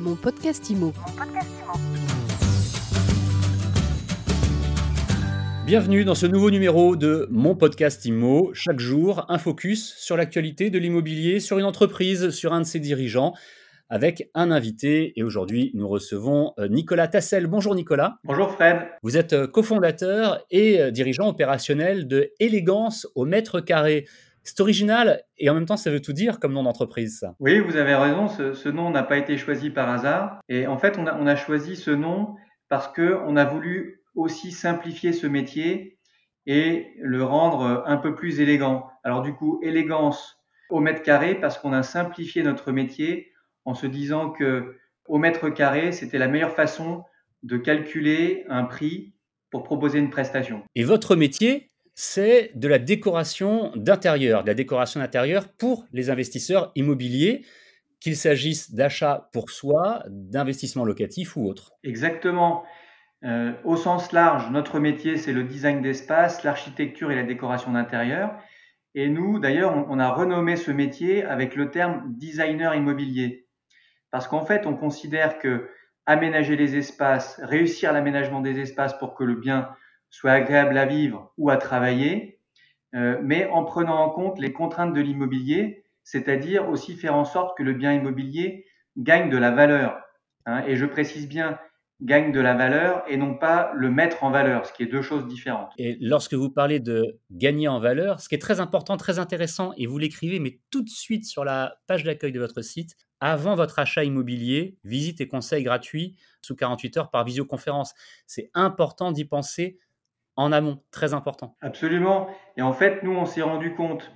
Mon podcast IMO. Bienvenue dans ce nouveau numéro de mon podcast IMO. Chaque jour, un focus sur l'actualité de l'immobilier, sur une entreprise, sur un de ses dirigeants, avec un invité. Et aujourd'hui, nous recevons euh, Nicolas Tassel. Bonjour Nicolas. Bonjour Fred. Vous êtes euh, cofondateur et euh, dirigeant opérationnel de Élégance au mètre carré. C'est original et en même temps, ça veut tout dire comme nom d'entreprise, ça. Oui, vous avez raison. Ce, nom n'a pas été choisi par hasard. Et en fait, on a, choisi ce nom parce qu'on a voulu aussi simplifier ce métier et le rendre un peu plus élégant. Alors du coup, élégance au mètre carré parce qu'on a simplifié notre métier en se disant que au mètre carré, c'était la meilleure façon de calculer un prix pour proposer une prestation. Et votre métier, c'est de la décoration d'intérieur, de la décoration d'intérieur pour les investisseurs immobiliers, qu'il s'agisse d'achat pour soi, d'investissement locatif ou autre. Exactement. Euh, au sens large, notre métier, c'est le design d'espace, l'architecture et la décoration d'intérieur. Et nous, d'ailleurs, on, a renommé ce métier avec le terme designer immobilier. Parce qu'en fait, on considère que aménager les espaces, réussir l'aménagement des espaces pour que le bien soit agréable à vivre ou à travailler, euh, mais en prenant en compte les contraintes de l'immobilier, c'est-à-dire aussi faire en sorte que le bien immobilier gagne de la valeur. Hein, et je précise bien gagne de la valeur et non pas le mettre en valeur, ce qui est deux choses différentes. Et lorsque vous parlez de gagner en valeur, ce qui est très important, très intéressant, et vous l'écrivez, mais tout de suite sur la page d'accueil de votre site, avant votre achat immobilier, visite et conseils gratuits sous 48 heures par visioconférence. C'est important d'y penser en amont, très important. Absolument. Et en fait, nous, on s'est rendu compte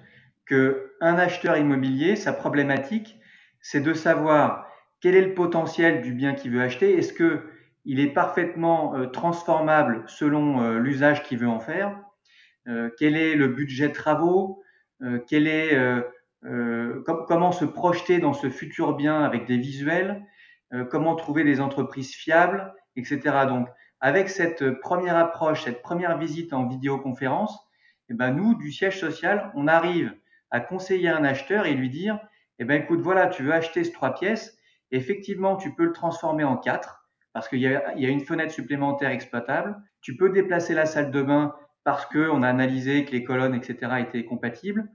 que un acheteur immobilier, sa problématique, c'est de savoir quel est le potentiel du bien qu'il veut acheter. Est-ce que il est parfaitement euh, transformable selon euh, l'usage qu'il veut en faire? Euh, Quel est le budget de travaux? Comment se projeter dans ce futur bien avec des visuels? Comment trouver des entreprises fiables, etc. Donc avec cette première approche, cette première visite en vidéoconférence, eh ben nous, du siège social, on arrive à conseiller un acheteur et lui dire, eh ben écoute, voilà, tu veux acheter ce trois pièces, effectivement, tu peux le transformer en quatre parce qu'il y, a, une fenêtre supplémentaire exploitable. Tu peux déplacer la salle de bain parce qu'on a analysé que les colonnes, etc., étaient compatibles.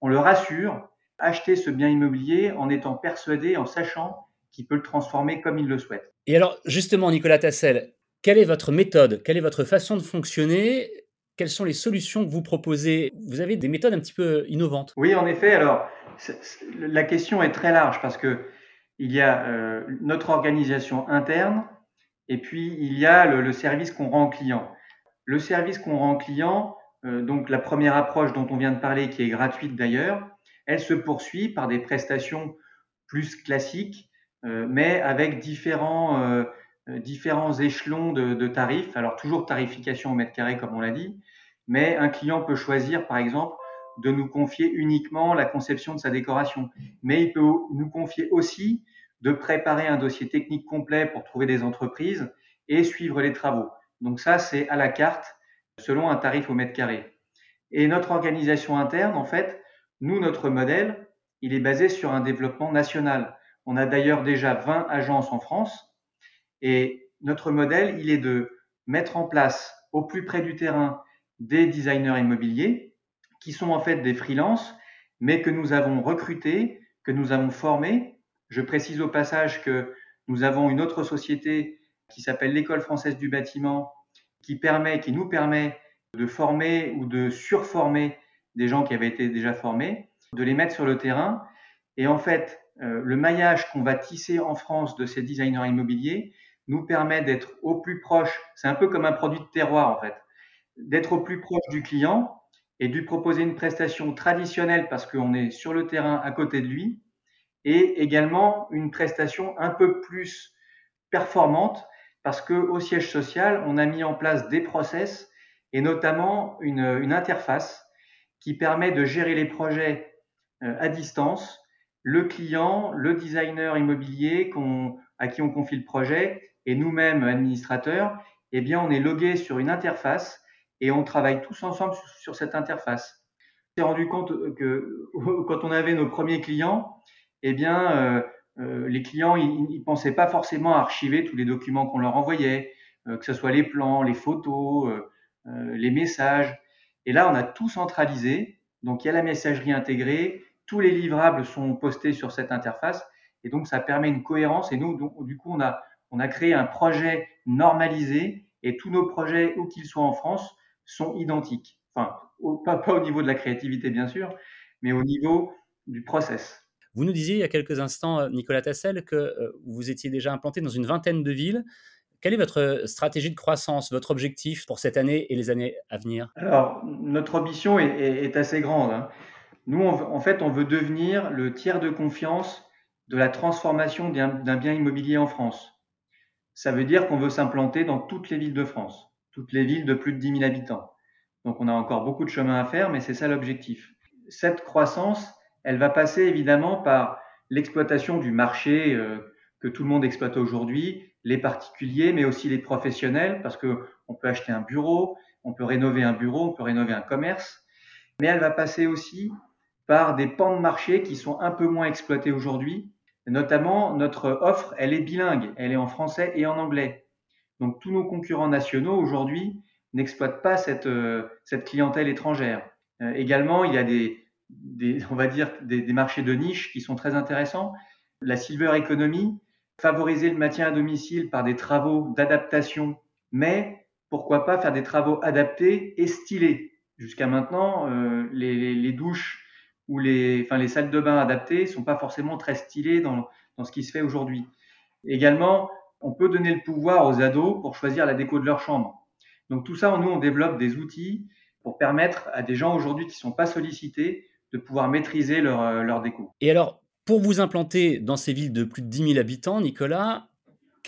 On le rassure, acheter ce bien immobilier en étant persuadé, en sachant qu'il peut le transformer comme il le souhaite. Et alors, justement, Nicolas Tassel, quelle est votre méthode? Quelle est votre façon de fonctionner? Quelles sont les solutions que vous proposez? Vous avez des méthodes un petit peu innovantes. Oui, en effet. Alors, la question est très large parce que il y a euh, notre organisation interne et puis il y a le, service qu'on rend client. Le service qu'on rend client, euh, donc la première approche dont on vient de parler, qui est gratuite d'ailleurs, elle se poursuit par des prestations plus classiques, euh, mais avec différents différents échelons de, tarifs. Alors toujours tarification au mètre carré comme on l'a dit, mais un client peut choisir par exemple de nous confier uniquement la conception de sa décoration. Mais il peut nous confier aussi de préparer un dossier technique complet pour trouver des entreprises et suivre les travaux. Donc ça, c'est à la carte selon un tarif au mètre carré. Et notre organisation interne, en fait, nous, notre modèle, il est basé sur un développement national. On a d'ailleurs déjà 20 agences en France et notre modèle, il est de mettre en place au plus près du terrain des designers immobiliers qui sont en fait des freelances, mais que nous avons recrutés, que nous avons formés. Je précise au passage que nous avons une autre société qui s'appelle l'École française du bâtiment, qui permet, qui nous permet de former ou de surformer des gens qui avaient été déjà formés, de les mettre sur le terrain. Et en fait, euh, le maillage qu'on va tisser en France de ces designers immobiliers, nous permet d'être au plus proche, c'est un peu comme un produit de terroir en fait, d'être au plus proche du client et de lui proposer une prestation traditionnelle parce qu'on est sur le terrain à côté de lui et également une prestation un peu plus performante parce que au siège social, on a mis en place des process et notamment une, interface qui permet de gérer les projets euh, à distance, le client, le designer immobilier à qui on confie le projet et nous-mêmes administrateurs, eh bien, on est logué sur une interface et on travaille tous ensemble sur, cette interface. On s'est rendu compte que quand on avait nos premiers clients, eh bien, euh, les clients, ils ne pensaient pas forcément à archiver tous les documents qu'on leur envoyait, que ce soit les plans, les photos, les messages. Et là, on a tout centralisé. Donc, il y a la messagerie intégrée, tous les livrables sont postés sur cette interface. Et donc, ça permet une cohérence. Et nous, du coup, on a, on a créé un projet normalisé et tous nos projets, où qu'ils soient en France, sont identiques. Enfin, pas, pas, au niveau de la créativité, bien sûr, mais au niveau du process. Vous nous disiez il y a quelques instants, euh, Nicolas Tassel, que euh, vous étiez déjà implanté dans une vingtaine de villes. Quelle est votre stratégie de croissance, votre objectif pour cette année et les années à venir? Alors, notre ambition est, est, assez grande. Hein. Nous, en fait, on veut devenir le tiers de confiance de la transformation d'un bien immobilier en France. Ça veut dire qu'on veut s'implanter dans toutes les villes de France, toutes les villes de plus de 10 000 habitants. Donc on a encore beaucoup de chemin à faire, mais c'est ça l'objectif. Cette croissance, elle va passer évidemment par l'exploitation du marché euh, que tout le monde exploite aujourd'hui, les particuliers, mais aussi les professionnels, parce que on peut acheter un bureau, on peut rénover un bureau, on peut rénover un commerce, mais elle va passer aussi par des pans de marché qui sont un peu moins exploités aujourd'hui, Notamment, notre offre, elle est bilingue, elle est en français et en anglais. Donc tous nos concurrents nationaux aujourd'hui n'exploitent pas cette, euh, clientèle étrangère. Euh, également, il y a des, on va dire, des, marchés de niche qui sont très intéressants. La silver economy, favoriser le maintien à domicile par des travaux d'adaptation, mais pourquoi pas faire des travaux adaptés et stylés. Jusqu'à maintenant, euh, les, douches où les, enfin, les salles de bain adaptées sont pas forcément très stylées dans, dans ce qui se fait aujourd'hui. Également, on peut donner le pouvoir aux ados pour choisir la déco de leur chambre. Donc tout ça, nous, on développe des outils pour permettre à des gens aujourd'hui qui ne sont pas sollicités de pouvoir maîtriser leur, euh, leur déco. Et alors, pour vous implanter dans ces villes de plus de 10 000 habitants, Nicolas,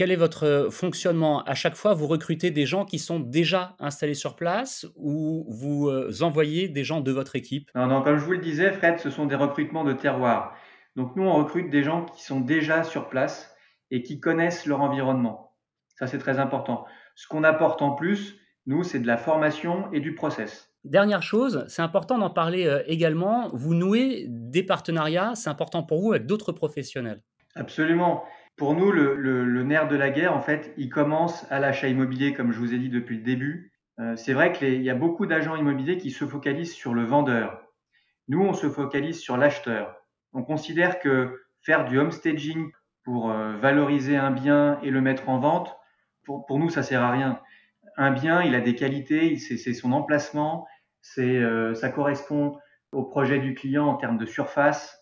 quel est votre fonctionnement? À chaque fois, vous recrutez des gens qui sont déjà installés sur place ou vous euh, envoyez des gens de votre équipe? Non, non, comme je vous le disais, Fred, ce sont des recrutements de terroir. Donc nous, on recrute des gens qui sont déjà sur place et qui connaissent leur environnement. Ça, c'est très important. Ce qu'on apporte en plus, nous, c'est de la formation et du process. Dernière chose, c'est important d'en parler euh, également. Vous nouez des partenariats, c'est important pour vous avec d'autres professionnels. Absolument. Pour nous, le, nerf de la guerre, en fait, il commence à l'achat immobilier, comme je vous ai dit depuis le début. Euh, c'est vrai qu'il y a beaucoup d'agents immobiliers qui se focalisent sur le vendeur. Nous, on se focalise sur l'acheteur. On considère que faire du homestaging pour euh, valoriser un bien et le mettre en vente, pour, nous, ça sert à rien. Un bien, il a des qualités, c'est son emplacement, c'est euh, ça correspond au projet du client en termes de surface,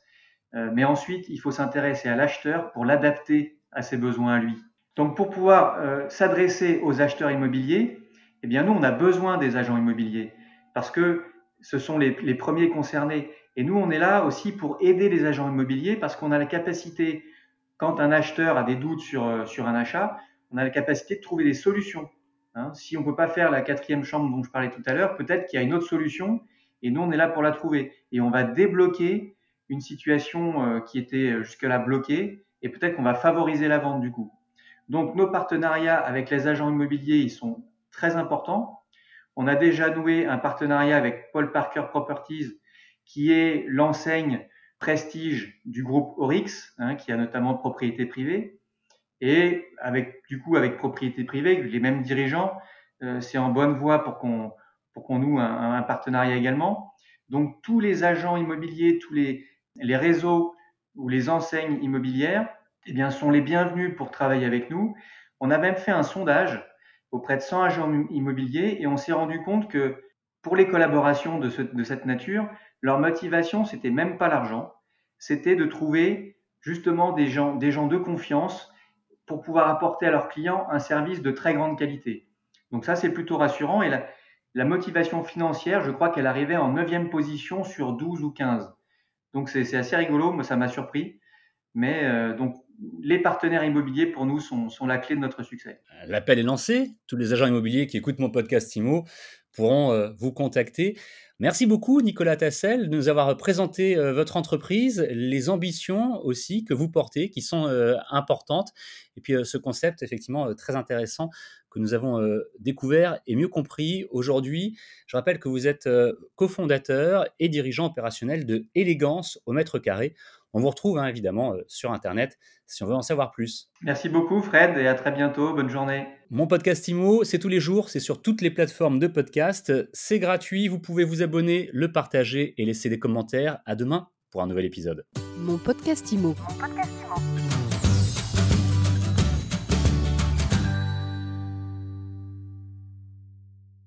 mais ensuite, il faut s'intéresser à l'acheteur pour l'adapter à ses besoins à lui. Donc, pour pouvoir euh, s'adresser aux acheteurs immobiliers, eh bien, nous, on a besoin des agents immobiliers parce que ce sont les, les premiers concernés. Et nous, on est là aussi pour aider les agents immobiliers parce qu'on a la capacité, quand un acheteur a des doutes sur, euh, sur un achat, on a la capacité de trouver des solutions. Hein. si on ne peut pas faire la quatrième chambre dont je parlais tout à l'heure, peut-être qu'il y a une autre solution et nous, on est là pour la trouver. Et on va débloquer une situation euh, qui était euh, jusque-là bloquée et peut-être qu'on va favoriser la vente du coup. Donc nos partenariats avec les agents immobiliers, ils sont très importants. On a déjà noué un partenariat avec Paul Parker Properties qui est l'enseigne prestige du groupe Orix, hein, qui a notamment propriété privée. Et avec, du coup, avec propriété privée, les mêmes dirigeants, euh, c'est en bonne voie pour qu'on pour qu'on noue un, un, partenariat également. Donc tous les agents immobiliers, tous les, les réseaux ou les enseignes immobilières eh bien, sont les bienvenus pour travailler avec nous. On a même fait un sondage auprès de 100 agents immobiliers et on s'est rendu compte que pour les collaborations de, cette nature, leur motivation, c'était même pas l'argent, c'était de trouver justement des gens, des gens de confiance pour pouvoir apporter à leurs clients un service de très grande qualité. Donc ça, c'est plutôt rassurant. Et la, la motivation financière, je crois qu'elle arrivait en neuvième position sur 12 ou 15. Donc c'est assez rigolo, moi ça m'a surpris. Mais euh, donc les partenaires immobiliers pour nous sont, la clé de notre succès. L'appel est lancé. Tous les agents immobiliers qui écoutent mon podcast IMO pourront euh, vous contacter. Merci beaucoup Nicolas Tassel de nous avoir présenté euh, votre entreprise, les ambitions aussi que vous portez qui sont importantes et puis ce concept effectivement très intéressant que nous avons découvert et mieux compris aujourd'hui. Je rappelle que vous êtes cofondateur et dirigeant opérationnel de Élégance au mètre carré. On vous retrouve hein, évidemment sur Internet si on veut en savoir plus. Merci beaucoup Fred et à très bientôt. Bonne journée. Mon podcast IMO, c'est tous les jours, c'est sur toutes les plateformes de podcast. C'est gratuit, vous pouvez vous abonner, le partager et laisser des commentaires. À demain pour un nouvel épisode. Mon podcast IMO. Mon podcast IMO.